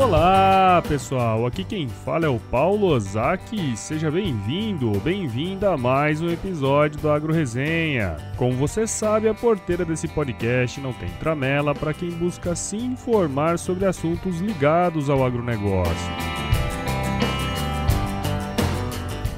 Olá pessoal, aqui quem fala é o Paulo Ozaki. Seja bem-vindo ou bem-vinda a mais um episódio do Agro Resenha. Como você sabe, a porteira desse podcast não tem tramela para quem busca se informar sobre assuntos ligados ao agronegócio.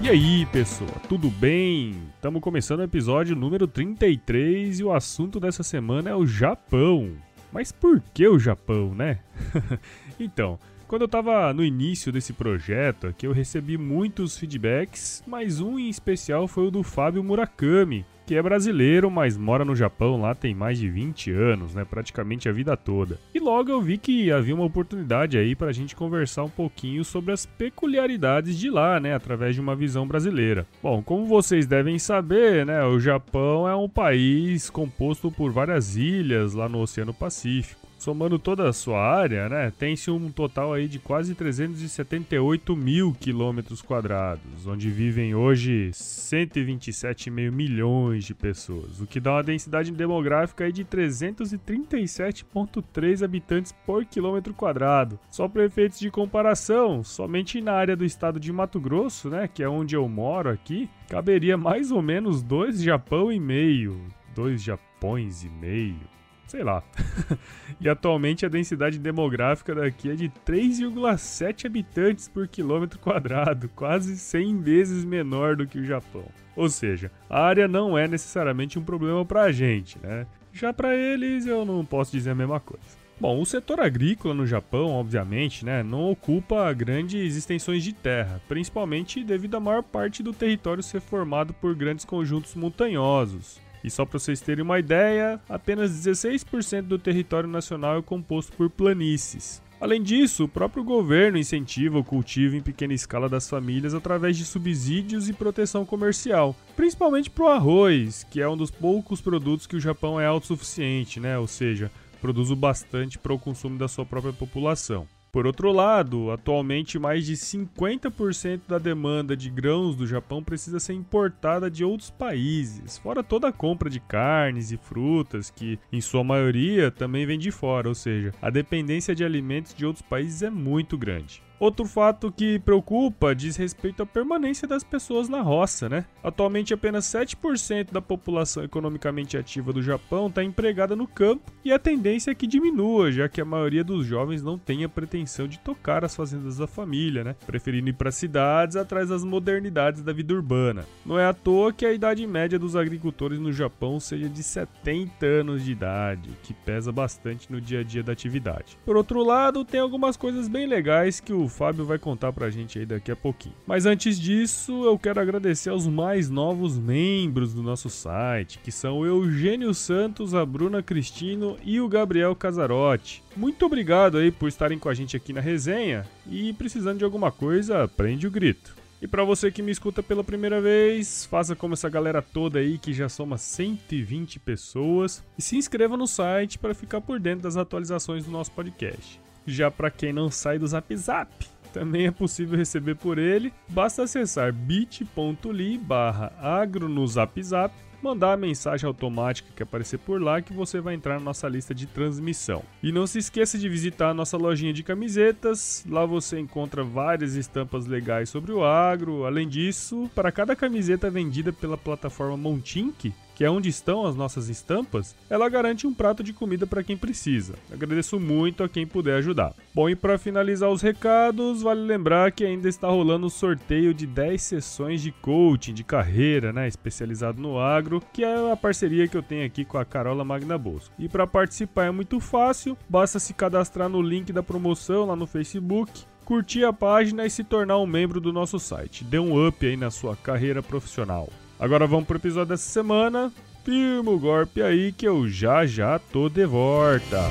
E aí, pessoal, tudo bem? Estamos começando o episódio número 33 e o assunto dessa semana é o Japão. Mas por que o Japão, né? então, quando eu estava no início desse projeto aqui, eu recebi muitos feedbacks, mas um em especial foi o do Fábio Murakami, que é brasileiro, mas mora no Japão lá tem mais de 20 anos, né? Praticamente a vida toda. E logo eu vi que havia uma oportunidade aí para a gente conversar um pouquinho sobre as peculiaridades de lá, né? Através de uma visão brasileira. Bom, como vocês devem saber, né? O Japão é um país composto por várias ilhas lá no Oceano Pacífico somando toda a sua área, né, tem-se um total aí de quase 378 mil quilômetros quadrados, onde vivem hoje 127,5 milhões de pessoas, o que dá uma densidade demográfica aí de 337,3 habitantes por quilômetro quadrado. Só para efeitos de comparação, somente na área do estado de Mato Grosso, né, que é onde eu moro aqui, caberia mais ou menos dois Japão e meio, dois Japões e meio sei lá. e atualmente a densidade demográfica daqui é de 3,7 habitantes por quilômetro quadrado, quase 100 vezes menor do que o Japão. Ou seja, a área não é necessariamente um problema para a gente, né? Já para eles eu não posso dizer a mesma coisa. Bom, o setor agrícola no Japão, obviamente, né, não ocupa grandes extensões de terra, principalmente devido à maior parte do território ser formado por grandes conjuntos montanhosos. E só para vocês terem uma ideia, apenas 16% do território nacional é composto por planícies. Além disso, o próprio governo incentiva o cultivo em pequena escala das famílias através de subsídios e proteção comercial, principalmente para o arroz, que é um dos poucos produtos que o Japão é autossuficiente, né? ou seja, produz o bastante para o consumo da sua própria população. Por outro lado, atualmente mais de 50% da demanda de grãos do Japão precisa ser importada de outros países, fora toda a compra de carnes e frutas, que em sua maioria também vem de fora, ou seja, a dependência de alimentos de outros países é muito grande. Outro fato que preocupa diz respeito à permanência das pessoas na roça, né? Atualmente apenas 7% da população economicamente ativa do Japão está empregada no campo e a tendência é que diminua, já que a maioria dos jovens não tem a pretensão de tocar as fazendas da família, né? Preferindo ir para cidades atrás das modernidades da vida urbana. Não é à toa que a idade média dos agricultores no Japão seja de 70 anos de idade, que pesa bastante no dia a dia da atividade. Por outro lado, tem algumas coisas bem legais que o Fábio vai contar pra gente aí daqui a pouquinho. Mas antes disso, eu quero agradecer aos mais novos membros do nosso site, que são o Eugênio Santos, a Bruna Cristino e o Gabriel Casarotti. Muito obrigado aí por estarem com a gente aqui na resenha e precisando de alguma coisa, prende o grito. E para você que me escuta pela primeira vez, faça como essa galera toda aí que já soma 120 pessoas e se inscreva no site para ficar por dentro das atualizações do nosso podcast. Já para quem não sai do Zap Zap, também é possível receber por ele. Basta acessar bit.ly barra agro no Zap Zap, mandar a mensagem automática que aparecer por lá que você vai entrar na nossa lista de transmissão. E não se esqueça de visitar a nossa lojinha de camisetas, lá você encontra várias estampas legais sobre o agro. Além disso, para cada camiseta vendida pela plataforma Montink, que é onde estão as nossas estampas, ela garante um prato de comida para quem precisa. Agradeço muito a quem puder ajudar. Bom, e para finalizar os recados, vale lembrar que ainda está rolando o sorteio de 10 sessões de coaching de carreira, né, especializado no agro, que é a parceria que eu tenho aqui com a Carola Magna Bosco. E para participar é muito fácil, basta se cadastrar no link da promoção lá no Facebook curtir a página e se tornar um membro do nosso site. Dê um up aí na sua carreira profissional. Agora vamos pro episódio dessa semana. Firma o golpe aí que eu já já tô de volta.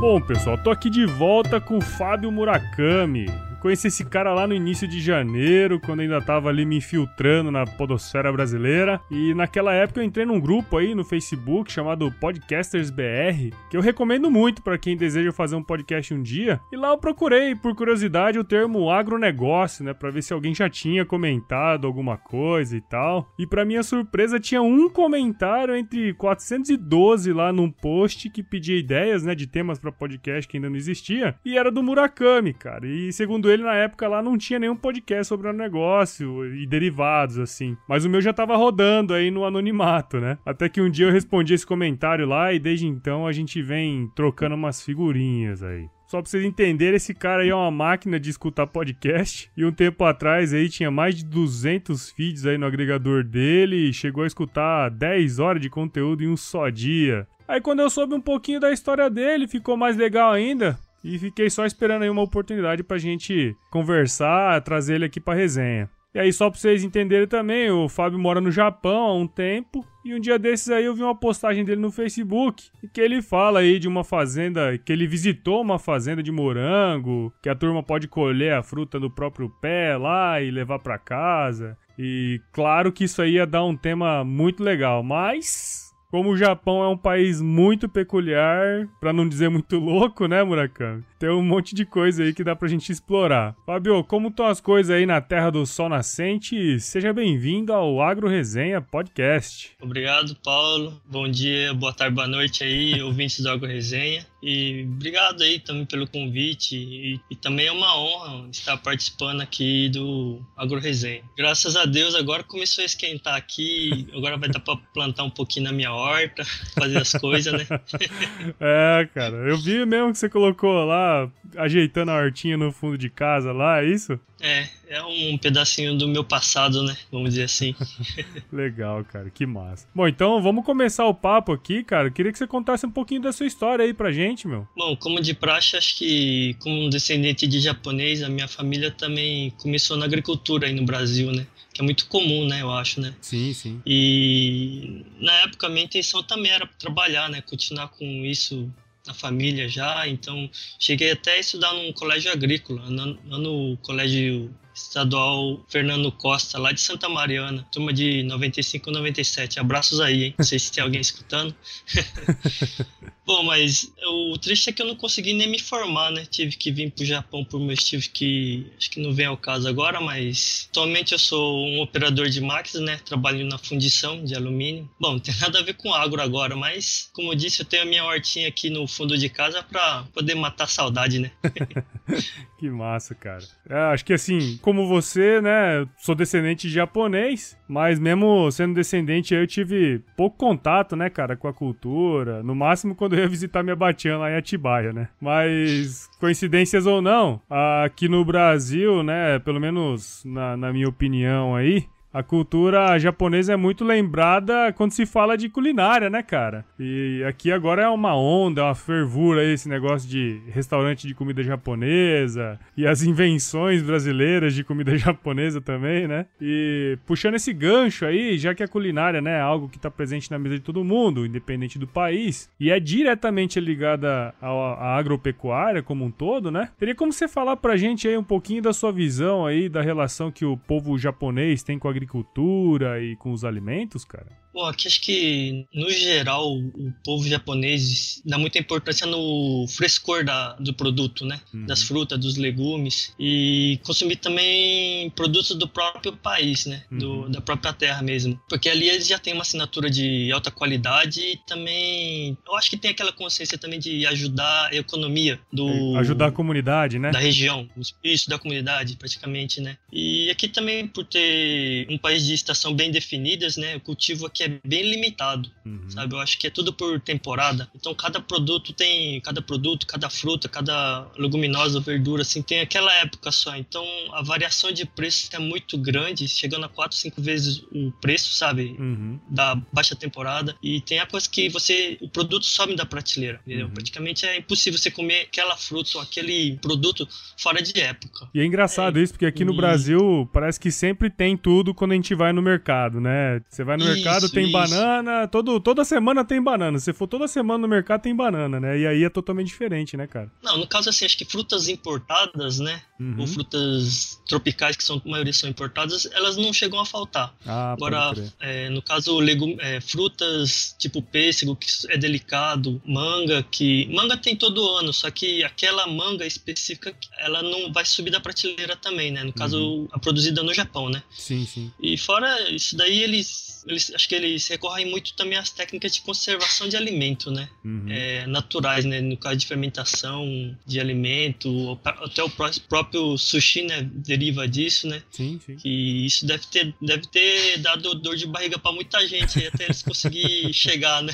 Bom, pessoal, tô aqui de volta com o Fábio Murakami. Conheci esse cara lá no início de janeiro, quando ainda tava ali me infiltrando na podosfera brasileira. E naquela época eu entrei num grupo aí no Facebook chamado Podcasters BR, que eu recomendo muito para quem deseja fazer um podcast um dia. E lá eu procurei, por curiosidade, o termo agronegócio, né, para ver se alguém já tinha comentado alguma coisa e tal. E para minha surpresa tinha um comentário entre 412 lá num post que pedia ideias, né, de temas para podcast que ainda não existia, e era do Murakami, cara. E segundo ele, na época lá não tinha nenhum podcast sobre o negócio e derivados, assim. Mas o meu já tava rodando aí no anonimato, né? Até que um dia eu respondi esse comentário lá e desde então a gente vem trocando umas figurinhas aí. Só pra vocês entenderem, esse cara aí é uma máquina de escutar podcast. E um tempo atrás aí tinha mais de 200 feeds aí no agregador dele e chegou a escutar 10 horas de conteúdo em um só dia. Aí quando eu soube um pouquinho da história dele, ficou mais legal ainda. E fiquei só esperando aí uma oportunidade pra gente conversar, trazer ele aqui pra resenha. E aí, só pra vocês entenderem também, o Fábio mora no Japão há um tempo. E um dia desses aí eu vi uma postagem dele no Facebook. Que ele fala aí de uma fazenda, que ele visitou uma fazenda de morango, que a turma pode colher a fruta do próprio pé lá e levar para casa. E claro que isso aí ia dar um tema muito legal, mas como o Japão é um país muito peculiar, para não dizer muito louco, né, Murakami? Tem um monte de coisa aí que dá pra gente explorar. Fábio, como estão as coisas aí na Terra do Sol Nascente? Seja bem-vindo ao Agro Resenha Podcast. Obrigado, Paulo. Bom dia, boa tarde, boa noite aí, ouvintes do Agro Resenha. E obrigado aí também pelo convite. E, e, também é uma honra estar participando aqui do Agro Resenha. Graças a Deus agora começou a esquentar aqui. Agora vai dar para plantar um pouquinho na minha horta, fazer as coisas, né? é, cara. Eu vi mesmo que você colocou lá, ajeitando a hortinha no fundo de casa lá, é isso? É, é um pedacinho do meu passado, né? Vamos dizer assim. Legal, cara, que massa. Bom, então vamos começar o papo aqui, cara. queria que você contasse um pouquinho da sua história aí pra gente, meu. Bom, como de praxe, acho que como um descendente de japonês, a minha família também começou na agricultura aí no Brasil, né? que é muito comum, né, eu acho, né? Sim, sim. E na época a minha intenção também era trabalhar, né, continuar com isso na família já, então cheguei até a estudar num colégio agrícola, no colégio estadual Fernando Costa, lá de Santa Mariana, turma de 95 e 97. Abraços aí, hein? Não sei se tem alguém escutando. Bom, mas o triste é que eu não consegui nem me formar, né? Tive que vir pro Japão por motivo que acho que não vem ao caso agora, mas atualmente eu sou um operador de máquinas, né? Trabalho na fundição de alumínio. Bom, não tem nada a ver com agro agora, mas como eu disse, eu tenho a minha hortinha aqui no fundo de casa para poder matar a saudade, né? que massa, cara. É, acho que assim, como você, né? Sou descendente de japonês, mas mesmo sendo descendente, eu tive pouco contato, né, cara, com a cultura. No máximo quando eu ia visitar minha batiana lá em Atibaia, né? Mas, coincidências ou não, aqui no Brasil, né, pelo menos na, na minha opinião aí, a cultura japonesa é muito lembrada quando se fala de culinária, né, cara? E aqui agora é uma onda, é uma fervura esse negócio de restaurante de comida japonesa e as invenções brasileiras de comida japonesa também, né? E puxando esse gancho aí, já que a culinária, né, é algo que tá presente na mesa de todo mundo, independente do país, e é diretamente ligada à agropecuária como um todo, né? Teria como você falar pra gente aí um pouquinho da sua visão aí da relação que o povo japonês tem com a agricultura e com os alimentos, cara? Bom, aqui acho que, no geral, o povo japonês dá muita importância no frescor da, do produto, né? Uhum. Das frutas, dos legumes. E consumir também produtos do próprio país, né? Uhum. Do, da própria terra mesmo. Porque ali eles já têm uma assinatura de alta qualidade e também... Eu acho que tem aquela consciência também de ajudar a economia do... É, ajudar a comunidade, né? Da região. Isso, da comunidade, praticamente, né? E aqui também, por ter um país de estação bem definidas, né? O cultivo aqui é bem limitado, uhum. sabe? Eu acho que é tudo por temporada. Então cada produto tem, cada produto, cada fruta, cada leguminosa, verdura, assim, tem aquela época só. Então a variação de preço é muito grande, chegando a quatro, cinco vezes o preço, sabe? Uhum. Da baixa temporada. E tem a coisa que você, o produto sobe da prateleira, entendeu? Uhum. Praticamente é impossível você comer aquela fruta ou aquele produto fora de época. E é engraçado é, isso, porque aqui no e... Brasil parece que sempre tem tudo quando a gente vai no mercado, né? Você vai no isso. mercado tem isso. banana, todo, toda semana tem banana. Se for toda semana no mercado, tem banana, né? E aí é totalmente diferente, né, cara? Não, no caso, assim, acho que frutas importadas, né? Uhum. Ou frutas tropicais, que são, a maioria são importadas, elas não chegam a faltar. Ah, Agora, é, no caso, legum, é, frutas tipo pêssego, que é delicado, manga, que. Manga tem todo ano, só que aquela manga específica, ela não vai subir da prateleira também, né? No caso, Uhum. a produzida no Japão, né? Sim, sim. E fora isso daí, eles, eles acho que eles recorrem muito também às técnicas de conservação de alimento, né? Uhum. É, naturais, né? No caso de fermentação de alimento, até o pró- próprio sushi, né? Deriva disso, né? Sim, sim. Que isso deve ter, deve ter dado dor de barriga para muita gente até eles conseguirem chegar, né?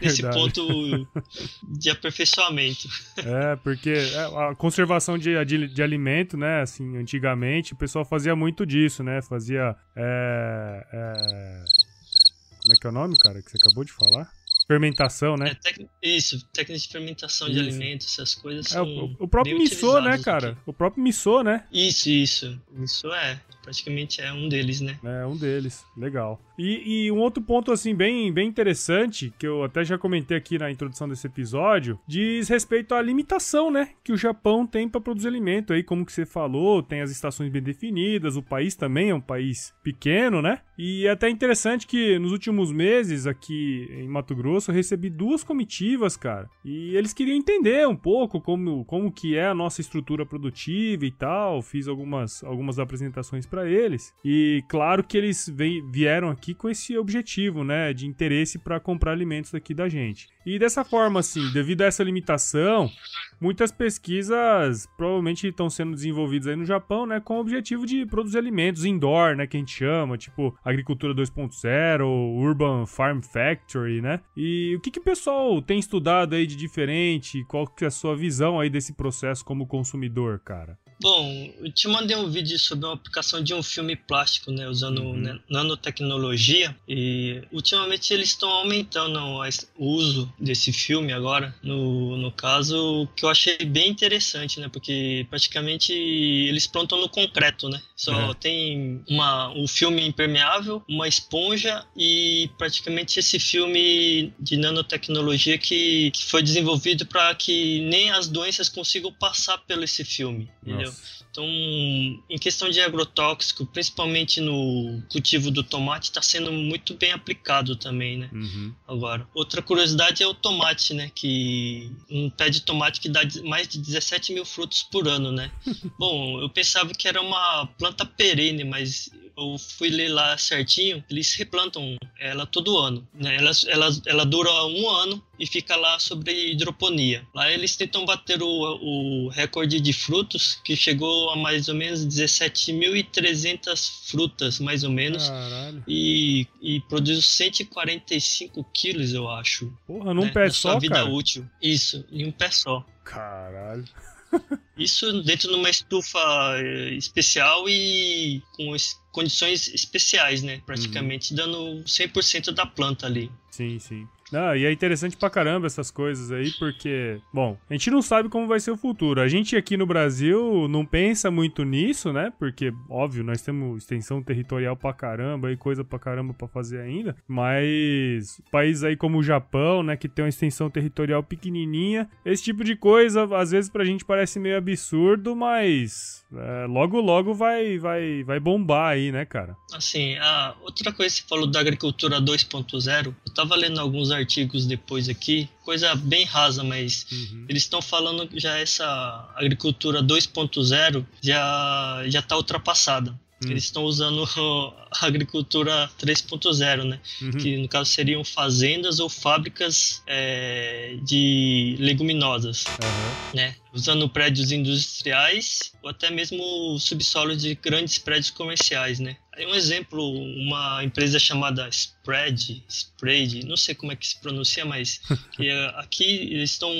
Nesse Verdade. ponto de aperfeiçoamento. É, porque é, a conservação de, de, de alimento, né, assim, antigamente o pessoal fazia muito disso, né, fazia, é, é, como é que é o nome, cara, que você acabou de falar? Fermentação, né? É, tec- isso, técnicas de fermentação de Isso. alimentos, essas coisas É, o, o próprio missô, né, cara? aqui. O próprio missô, né? Isso, isso. Isso é. Praticamente é um deles, né? É um deles, legal. E, e um outro ponto, assim, bem, bem interessante, que eu até já comentei aqui na introdução desse episódio, diz respeito à limitação, né, que o Japão tem para produzir alimento. Aí, como que você falou, tem as estações bem definidas, o país também é um país pequeno, né? E é até interessante que nos últimos meses aqui em Mato Grosso eu recebi duas comitivas, cara, e eles queriam entender um pouco como, como que é a nossa estrutura produtiva e tal. Fiz algumas, algumas apresentações para eles. E claro que eles vieram aqui com esse objetivo, né, de interesse para comprar alimentos daqui da gente. E dessa forma, assim, devido a essa limitação, muitas pesquisas provavelmente estão sendo desenvolvidas aí no Japão, né, com o objetivo de produzir alimentos indoor, né, que a gente chama, tipo agricultura 2.0, Urban Farm Factory, né? E o que que o pessoal tem estudado aí de diferente? Qual que é a sua visão aí desse processo como consumidor, cara? Bom, eu te mandei um vídeo sobre uma aplicação de um filme plástico, né, usando Uhum. né, nanotecnologia e ultimamente eles estão aumentando o uso desse filme agora, no, no caso, que eu achei bem interessante, né, porque praticamente eles plantam no concreto, né, só É. tem uma, um filme impermeável, uma esponja e praticamente esse filme de nanotecnologia que, que foi desenvolvido para que nem as doenças consigam passar pelo esse filme, entendeu? Então, em questão de agrotóxico, principalmente no cultivo do tomate, está sendo muito bem aplicado também, né? Uhum. Agora, outra curiosidade é o tomate, né? Que um pé de tomate que dá mais de 17 mil frutos por ano, né? Bom, eu pensava que era uma planta perene, mas eu fui ler lá certinho, eles replantam ela todo ano, né? Ela, ela, ela dura um ano e fica lá sobre hidroponia. Lá eles tentam bater o, o recorde de frutos, que chegou a mais ou menos 17.300 frutas, mais ou menos. Caralho. E, e produz 145 quilos, eu acho. Porra, num né, pé na sua só, vida cara? útil. Isso, em um pé só. Caralho. Isso dentro de uma estufa eh, especial e com es- condições especiais, né? Praticamente Uhum. dando 100% da planta ali. Sim, sim. E é interessante pra caramba essas coisas aí, porque, bom, a gente não sabe como vai ser o futuro. A gente aqui no Brasil não pensa muito nisso, né? Porque, óbvio, nós temos extensão territorial pra caramba e coisa pra caramba pra fazer ainda. Mas países aí como o Japão, né, que tem uma extensão territorial pequenininha, esse tipo de coisa às vezes pra gente parece meio absurdo, mas é, logo logo vai vai vai bombar aí, né, cara? Assim, a outra coisa que você falou da agricultura 2.0, eu tava lendo alguns artigos depois aqui, coisa bem rasa, mas Uhum. eles estão falando que já essa agricultura 2.0 já já está ultrapassada. Hum. Eles estão usando a agricultura 3.0, né? Uhum. Que no caso seriam fazendas ou fábricas é, de leguminosas, né? Usando prédios industriais ou até mesmo subsolo de grandes prédios comerciais, né? Aí um exemplo, uma empresa chamada Spread, Spread, não sei como é que se pronuncia, mas é, aqui eles estão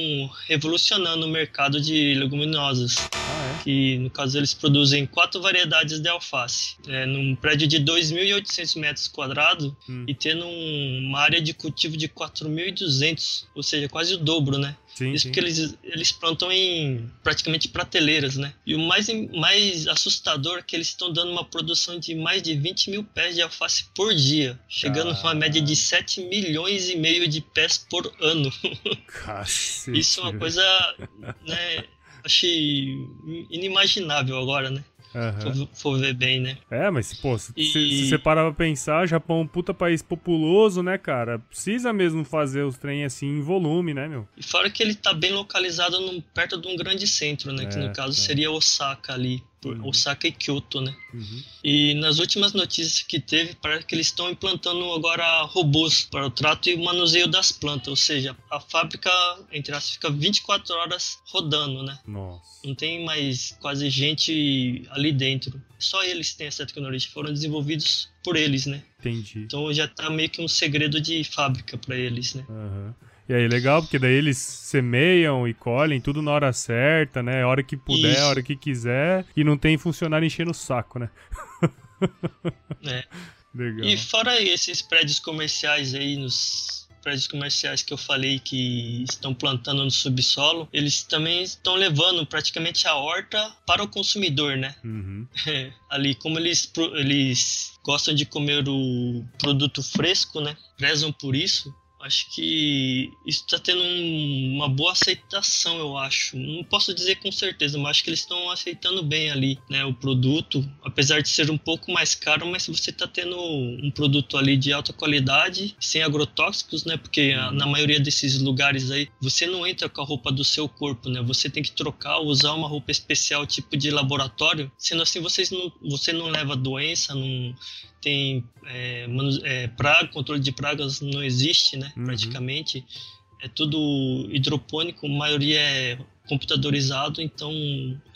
revolucionando o mercado de leguminosas Ah, que no caso eles produzem quatro variedades de alface, é, num prédio de 2.800 metros quadrados Hum. e tendo um- uma área de cultivo de 4.200, ou seja, quase o dobro, né? Sim, Isso sim. porque eles, eles plantam em praticamente prateleiras, né? E o mais, mais assustador é que eles estão dando uma produção de mais de 20 mil pés de alface por dia, chegando a uma média de 7 milhões e meio de pés por ano. Cacete. Isso é uma coisa, né? Achei inimaginável agora, né? Aham. For, ver bem, né? É, mas, pô, se, E- você parar pra pensar, Japão é um puta país populoso, né, cara? Precisa mesmo fazer os trem assim em volume, né, meu? E fora que ele tá bem localizado num- perto de um grande centro, né? que É, no caso é. seria Osaka ali. Por- Uhum. Osaka e Kyoto, né? Uhum. E nas últimas notícias que teve, parece que eles estão implantando agora robôs para o trato e o manuseio das plantas. Ou seja, a fábrica, entre aspas, fica 24 horas rodando, né? Nossa. Não tem mais quase gente ali dentro. Só eles têm essa tecnologia, foram desenvolvidos por eles, né? Entendi. Então já tá meio que um segredo de fábrica para eles, né? Aham. E aí, legal, porque daí eles semeiam e colhem tudo na hora certa, né? A hora que puder, Isso. a hora que quiser. E não tem funcionário enchendo o saco, né? É. Legal. E fora esses prédios comerciais aí, nos prédios comerciais que eu falei que estão plantando no subsolo, eles também estão levando praticamente a horta para o consumidor, né? Uhum. É, ali, como eles, eles gostam de comer o produto fresco, né? Prezam por isso. Acho que isso está tendo um- uma boa aceitação, eu acho. Não posso dizer com certeza, mas acho que eles estão aceitando bem ali, né? O produto, apesar de ser um pouco mais caro, mas você está tendo um produto ali de alta qualidade, sem agrotóxicos, né? Porque a- na maioria desses lugares aí, você não entra com a roupa do seu corpo, né? Você tem que trocar, usar uma roupa especial, tipo de laboratório. Sendo assim, vocês não, você não leva doença, não tem é, é, praga, controle de pragas não existe, né? Uhum. Praticamente. É tudo hidropônico, a maioria é computadorizado, então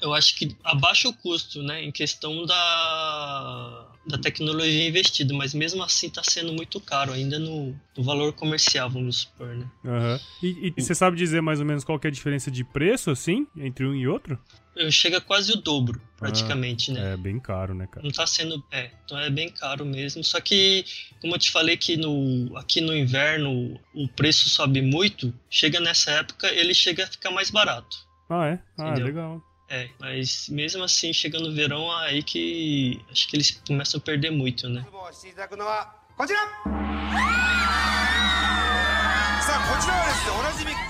eu acho que abaixa o custo, né? Em questão da, da tecnologia investida, mas mesmo assim está sendo muito caro, ainda no, no valor comercial, vamos supor, né? Aham. E, e você sabe dizer mais ou menos qual que é a diferença de preço, assim, entre um e outro? Eu chega quase o dobro, praticamente, né? É bem caro, né, cara? Não tá sendo. É, então é bem caro mesmo. Só que, como eu te falei que no, aqui no inverno o preço sobe muito, chega nessa época ele chega a ficar mais barato. Ah, é? Ah, Entendeu? legal. É, mas mesmo assim, chega no verão, aí que acho que eles começam a perder muito, né? 質問していただくのはこちらさあこちらはですねおなじみか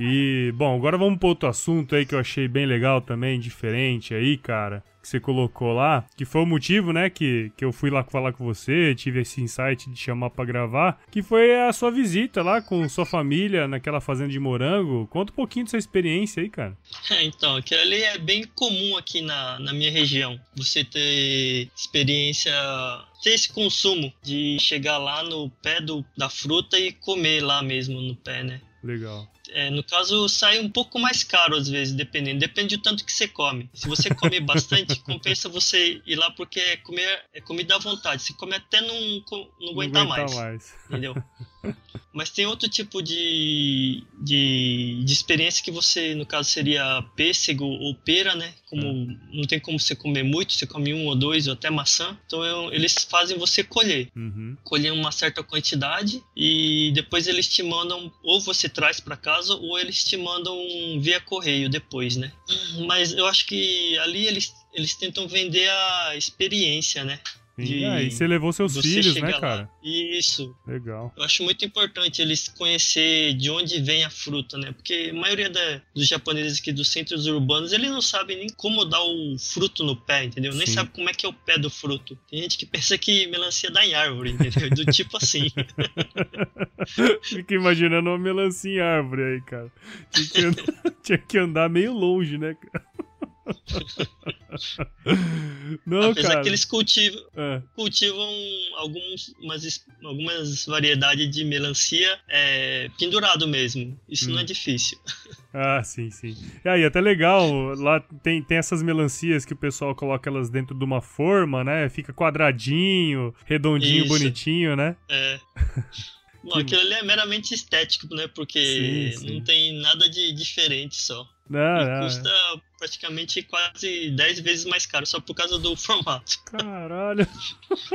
E, bom, agora vamos para outro assunto aí que eu achei bem legal também, diferente aí, cara, que você colocou lá, que foi o motivo, né, que, que eu fui lá falar com você, tive esse insight de chamar pra gravar, que foi a sua visita lá com sua família naquela fazenda de morango. Conta um pouquinho dessa experiência aí, cara. É, então, aquilo ali é bem comum aqui na, na minha região. Você ter experiência, ter esse consumo de chegar lá no pé do, da fruta e comer lá mesmo no pé, né? Legal. É, no caso, sai um pouco mais caro às vezes, dependendo. Depende do tanto que você come. Se você come bastante, compensa você ir lá porque é comer é comida à vontade. Se come até não, não aguentar mais, entendeu? Mas tem outro tipo de, de, de experiência que você, no caso, seria pêssego ou pera, né? Como não tem como você comer muito, você come um ou dois ou até maçã. Então eu- eles fazem você colher Uhum. colher uma certa quantidade e depois eles te mandam ou você traz para casa ou eles te mandam via correio depois, né? Mas eu acho que ali eles eles tentam vender a experiência, né? De Ah, e você levou seus Você filhos, né, lá. cara? Isso. Legal. Eu acho muito importante eles conhecer de onde vem a fruta, né? Porque a maioria da- dos japoneses aqui dos centros urbanos, eles não sabem nem como dar o fruto no pé, entendeu? Nem Sim. sabe como é que é o pé do fruto. Tem gente que pensa que melancia dá em árvore, entendeu? Do tipo assim. Fica imaginando uma melancia em árvore aí, cara. Tinha que andar, tinha que andar meio longe, né, cara? Não, Apesar cara. que eles cultivam, É. cultivam alguns, umas, algumas variedades de melancia é, pendurado mesmo. Isso Hum. não é difícil. Ah, sim, sim. E aí, até legal, lá tem, tem essas melancias que o pessoal coloca elas dentro de uma forma, né? Fica quadradinho, redondinho, Isso. bonitinho, né? É. Bom, aquilo ali é meramente estético, né? Porque Sim, sim. não tem nada de diferente só. Não, e não. custa praticamente quase 10 vezes mais caro, só por causa do formato. Caralho.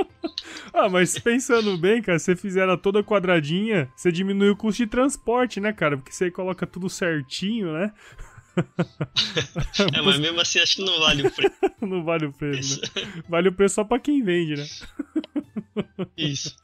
ah, mas pensando bem, cara, se você fizer ela toda quadradinha, você diminui o custo de transporte, né, cara? Porque você coloca tudo certinho, né? É, mas mesmo assim acho que não vale o preço. Não vale o preço, né? Vale o preço só pra quem vende, né? Isso.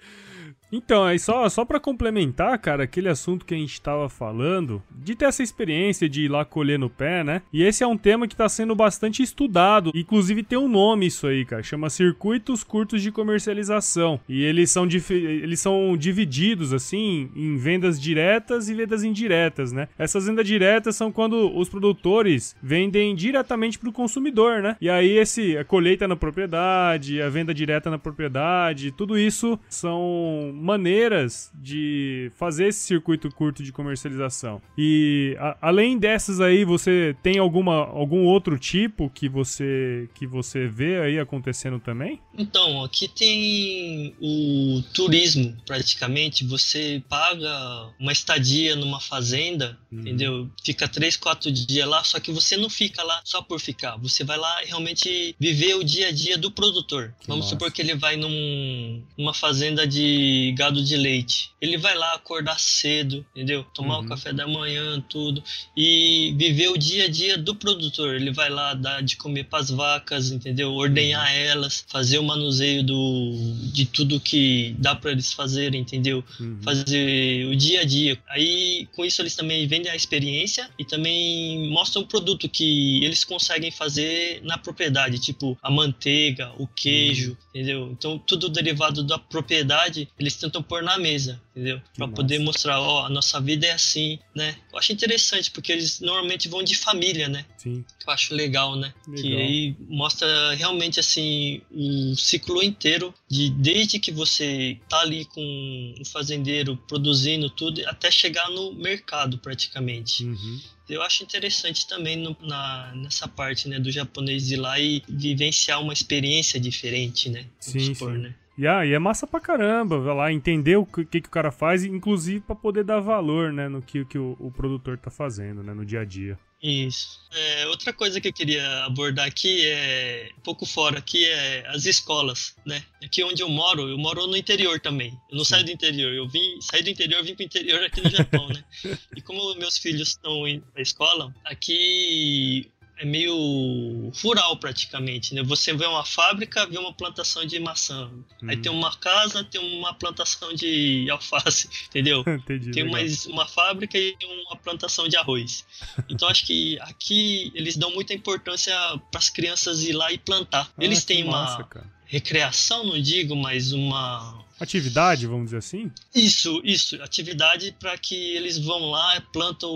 Então, aí só, só para complementar, cara, aquele assunto que a gente tava falando, de ter essa experiência de ir lá colher no pé, né? E esse é um tema que tá sendo bastante estudado. Inclusive tem um nome isso aí, cara. Chama Circuitos Curtos de Comercialização. E eles são, eles são divididos, assim, em vendas diretas e vendas indiretas, né? Essas vendas diretas são quando os produtores vendem diretamente pro consumidor, né? E aí esse, a colheita na propriedade, a venda direta na propriedade, tudo isso são maneiras de fazer esse circuito curto de comercialização. E a, além dessas aí, você tem alguma algum outro tipo que você que você vê aí acontecendo também? Então, aqui tem o turismo, praticamente. Você paga uma estadia numa fazenda, uhum. entendeu? Fica três, quatro dias lá, só que você não fica lá só por ficar. Você vai lá realmente viver o dia a dia do produtor. Que Vamos massa. supor que ele vai num, numa fazenda de gado de leite. Ele vai lá acordar cedo, entendeu? Tomar uhum. o café da manhã, tudo. E viver o dia a dia do produtor. Ele vai lá dar de comer para as vacas, entendeu? Ordenhar uhum. elas, fazer o manuseio do, de tudo que dá para eles fazerem, entendeu? Uhum. Fazer o dia a dia. Aí, com isso, eles também vendem a experiência e também mostram o produto que eles conseguem fazer na propriedade, tipo a manteiga, o queijo, uhum. entendeu? Então, tudo derivado da propriedade, eles tentam pôr na mesa, entendeu? Para poder mostrar, ó, a nossa vida é assim, né? Eu acho interessante porque eles normalmente vão de família, né? Sim. Eu acho legal, né? Legal. Que aí mostra realmente assim o ciclo inteiro de desde que você tá ali com o fazendeiro produzindo tudo até chegar no mercado praticamente. Uhum eu acho interessante também no, na, nessa parte né, do japonês ir lá e vivenciar uma experiência diferente, né? Sim, supor, sim. Né? E, ah, e é massa pra caramba, vai lá, entender o que, que o cara faz, inclusive para poder dar valor, né, no que, que o, o, produtor tá fazendo, né, no dia a dia. Isso. É, outra coisa que eu queria abordar aqui é um pouco fora aqui é as escolas, né? Aqui onde eu moro, eu moro no interior também. Eu não Sim. saio do interior. Eu vim, saí do interior, vim pro interior aqui no Japão, né? e como meus filhos estão indo pra escola, aqui é meio rural praticamente, né? Você vê uma fábrica, vê uma plantação de maçã. Aí tem uma casa, tem uma plantação de alface, entendeu? Entendi, tem mais uma fábrica e uma plantação de arroz. Então acho que aqui eles dão muita importância para as crianças ir lá e plantar. Ah, eles têm uma recreação, não digo, mas uma Atividade, vamos dizer assim? Isso, isso. Atividade para que eles vão lá plantam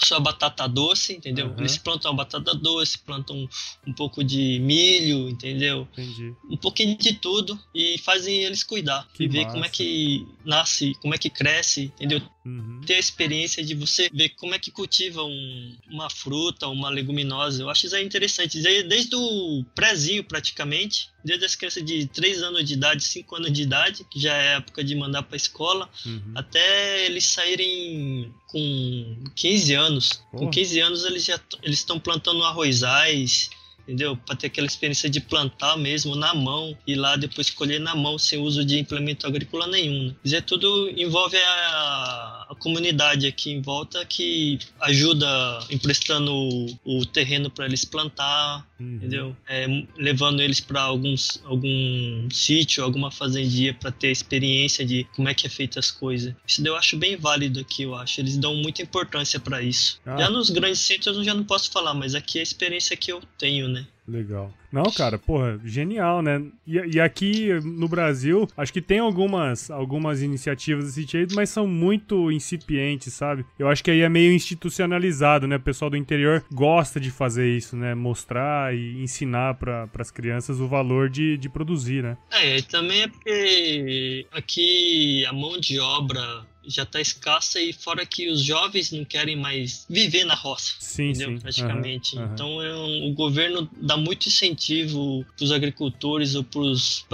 sua batata doce, entendeu? Uhum. Eles plantam a batata doce, plantam um, pouco de milho, entendeu? Entendi. Um pouquinho de tudo e fazem eles cuidar. Que e ver como é que nasce, como é que cresce, entendeu? Uhum. Ter a experiência de você ver como é que cultiva um, uma fruta, uma leguminosa. Eu acho isso aí interessante. Desde o prézinho, praticamente, desde as crianças de 3 anos de idade, 5 anos de idade, que já é época de mandar para escola, uhum. até eles saírem com 15 anos. Com 15 anos eles já eles estão plantando arrozais, entendeu? Para ter aquela experiência de plantar mesmo na mão e lá depois colher na mão sem uso de implemento agrícola nenhum. Né? Isso tudo envolve a, a, comunidade aqui em volta que ajuda emprestando o, o terreno para eles plantar, uhum. entendeu? É, levando eles para alguns algum sítio, alguma fazendia para ter experiência de como é que é feita as coisas. Isso eu acho bem válido aqui, eu acho. Eles dão muita importância para isso. Ah. Já nos grandes centros eu já não posso falar, mas aqui é a experiência que eu tenho, né? Legal. Não, cara, porra, genial, né? E, e, aqui no Brasil, acho que tem algumas, algumas iniciativas desse jeito, mas são muito incipientes, sabe? Eu acho que aí é meio institucionalizado, né? O pessoal do interior gosta de fazer isso, né? Mostrar e ensinar para as crianças o valor de, de produzir, né? É, também é porque aqui a mão de obra já está escassa e fora que os jovens não querem mais viver na roça, sim, entendeu? Sim. Praticamente. Uhum, uhum. Então é um, o governo dá muito incentivo para os agricultores ou para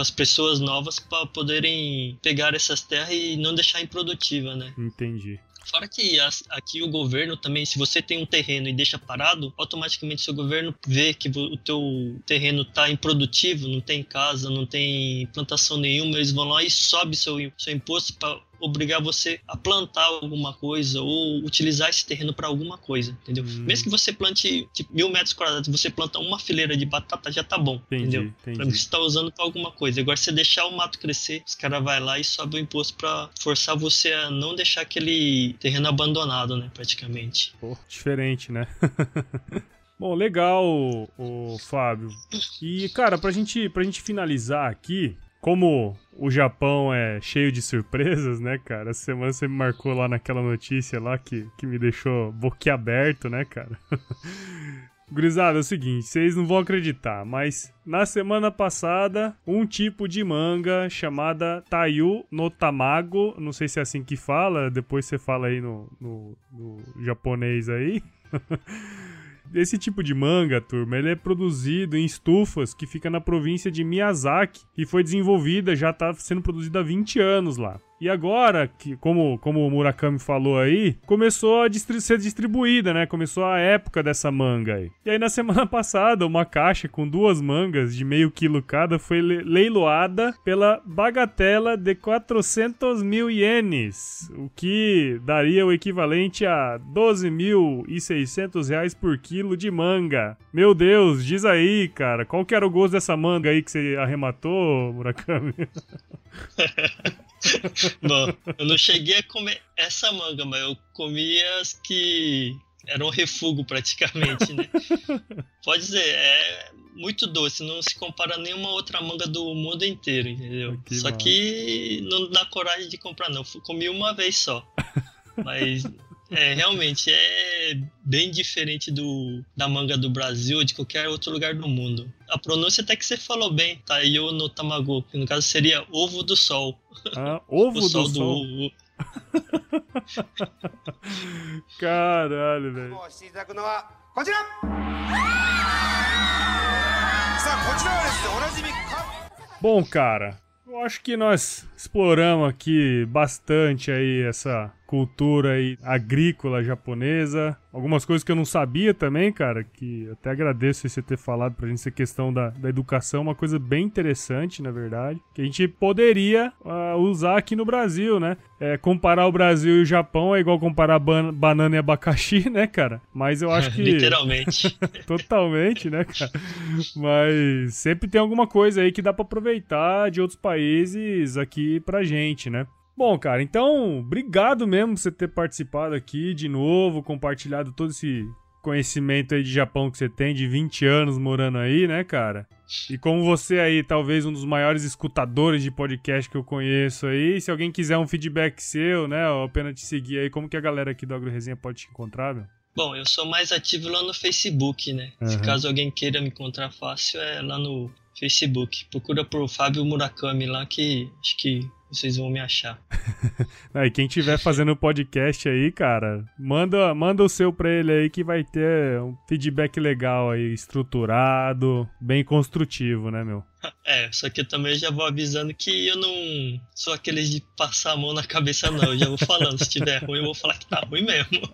as pessoas novas para poderem pegar essas terras e não deixar improdutiva, né? Entendi. Fora que as- aqui o governo também, se você tem um terreno e deixa parado, automaticamente seu governo vê que o teu terreno tá improdutivo, não tem casa, não tem plantação nenhuma, eles vão lá e sobe seu, seu imposto para obrigar você a plantar alguma coisa ou utilizar esse terreno para alguma coisa, entendeu? Hum. Mesmo que você plante tipo, mil metros quadrados, você planta uma fileira de batata, já tá bom, Entendi, entendeu? Pra entendi. você tá usando pra alguma coisa. Agora, você deixar o mato crescer, os caras vai lá e sobe o imposto pra forçar você a não deixar aquele terreno abandonado, né? Praticamente. Pô, diferente, né? Bom, legal, o Fábio. E, cara, pra gente, pra gente finalizar aqui, como o Japão é cheio de surpresas, né, cara? Essa semana você me marcou lá naquela notícia lá que, que me deixou boquiaberto, né, cara? Gurizada, é o seguinte, vocês não vão acreditar, mas na semana passada, um tipo de manga chamada Taiyu no Tamago, não sei se é assim que fala, depois você fala aí no, no, no japonês aí. Esse tipo de manga, turma, ele é produzido em estufas que fica na província de Miyazaki e foi desenvolvida, já tá sendo produzida há 20 anos lá. E agora, que, como, como o Murakami falou aí, começou a distri- ser distribuída, né? Começou a época dessa manga aí. E aí, na semana passada, uma caixa com duas mangas de meio quilo cada foi le- leiloada pela bagatela de 400 mil ienes, o que daria o equivalente a 12.600 reais por quilo de manga. Meu Deus, diz aí, cara, qual que era o gosto dessa manga aí que você arrematou, Murakami? Bom, eu não cheguei a comer essa manga, mas eu comi as que eram refúgio praticamente, né? Pode dizer, é muito doce, não se compara a nenhuma outra manga do mundo inteiro, entendeu? Que só massa. que não dá coragem de comprar, não. Comi uma vez só. Mas é, realmente é bem diferente do, da manga do Brasil ou de qualquer outro lugar do mundo. A pronúncia até que você falou bem, Taiyo no Tamago, que no caso seria ovo do sol. Ah, ovo O do sol do sol. ovo. Caralho, velho. もうしていただくのはこちらさあこちらはですねおなじみか Bom, cara, eu acho que nós exploramos aqui bastante aí essa cultura aí agrícola japonesa. Algumas coisas que eu não sabia também, cara, que até agradeço você ter falado pra gente essa questão da, da educação, uma coisa bem interessante, na verdade, que a gente poderia ah, usar aqui no Brasil, né? É, comparar o Brasil e o Japão é igual comparar ban- banana e abacaxi, né, cara? Mas eu acho que... Literalmente. Totalmente, né, cara? Mas sempre tem alguma coisa aí que dá pra aproveitar de outros países aqui pra gente, né? Bom, cara, então, obrigado mesmo por você ter participado aqui de novo, compartilhado todo esse conhecimento aí de Japão que você tem, de 20 anos morando aí, né, cara? E como você aí, talvez um dos maiores escutadores de podcast que eu conheço aí, se alguém quiser um feedback seu, né, ou apenas te seguir aí, como que a galera aqui do Agro Resenha pode te encontrar, meu? Bom, eu sou mais ativo lá no Facebook, né? Se Uhum. caso alguém queira me encontrar fácil, é lá no Facebook. Procura por Fábio Murakami lá que acho que vocês vão me achar. Ah, e quem tiver fazendo podcast aí, cara, manda, manda o seu pra ele aí que vai ter um feedback legal aí, estruturado, bem construtivo, né, meu? É, só que eu também já vou avisando que eu não sou aqueles de passar a mão na cabeça, não. Eu já vou falando, se tiver ruim, eu vou falar que tá ruim mesmo.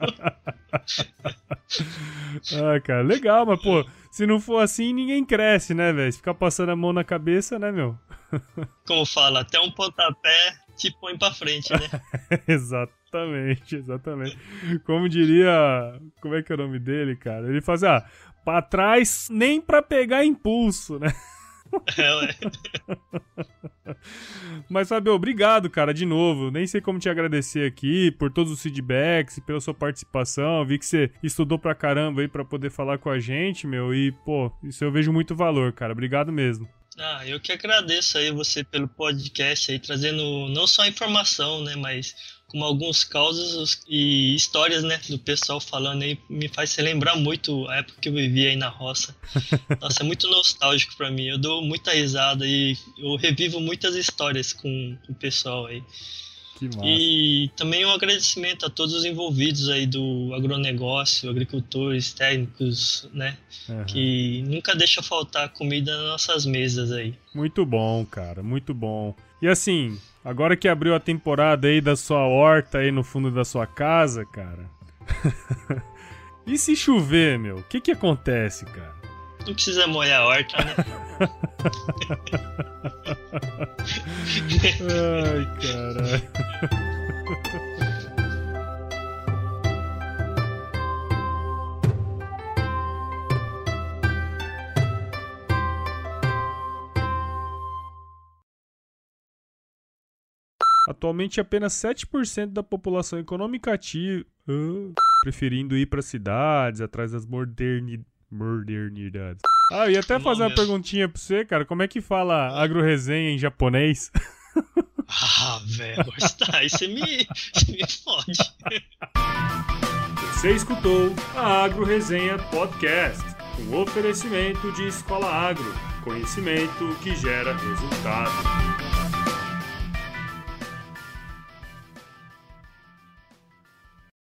Ah, cara, legal, mas pô, se não for assim, ninguém cresce, né, velho? Se ficar passando a mão na cabeça, né, meu? Como fala, até um pontapé te põe pra frente, né? exatamente, exatamente. Como diria. Como é que é o nome dele, cara? Ele fazia, ah, pra trás nem pra pegar impulso, né? Mas, Fabio, obrigado, cara, de novo. Nem sei como te agradecer aqui por todos os feedbacks e pela sua participação. Vi que você estudou pra caramba aí pra poder falar com a gente, meu. E, pô, isso eu vejo muito valor, cara. Obrigado mesmo. Ah, eu que agradeço aí você pelo podcast aí, trazendo não só informação, né, mas como alguns causos e histórias, né, do pessoal falando aí, me faz relembrar muito a época que eu vivia aí na roça. Nossa, é muito nostálgico pra mim. Eu dou muita risada e eu revivo muitas histórias com, com o pessoal aí. E também um agradecimento a todos os envolvidos aí do agronegócio, agricultores, técnicos, né? Aham. Que nunca deixa faltar comida nas nossas mesas aí. Muito bom, cara, muito bom. E assim, agora que abriu a temporada aí da sua horta aí no fundo da sua casa, cara. e se chover, meu? O que que acontece, cara? Não precisa molhar a horta, né? Ai, caralho. Atualmente, apenas 7% da população econômica ativa, ah, preferindo ir para cidades atrás das moderni... modernidades. Ah, eu ia até fazer uma mesmo. perguntinha pra você, cara. Como é que fala agro-resenha em japonês? Ah, velho, tá aí, você me, você me fode. Você escutou a Agro Resenha Podcast, um oferecimento de Escola Agro, conhecimento que gera resultado.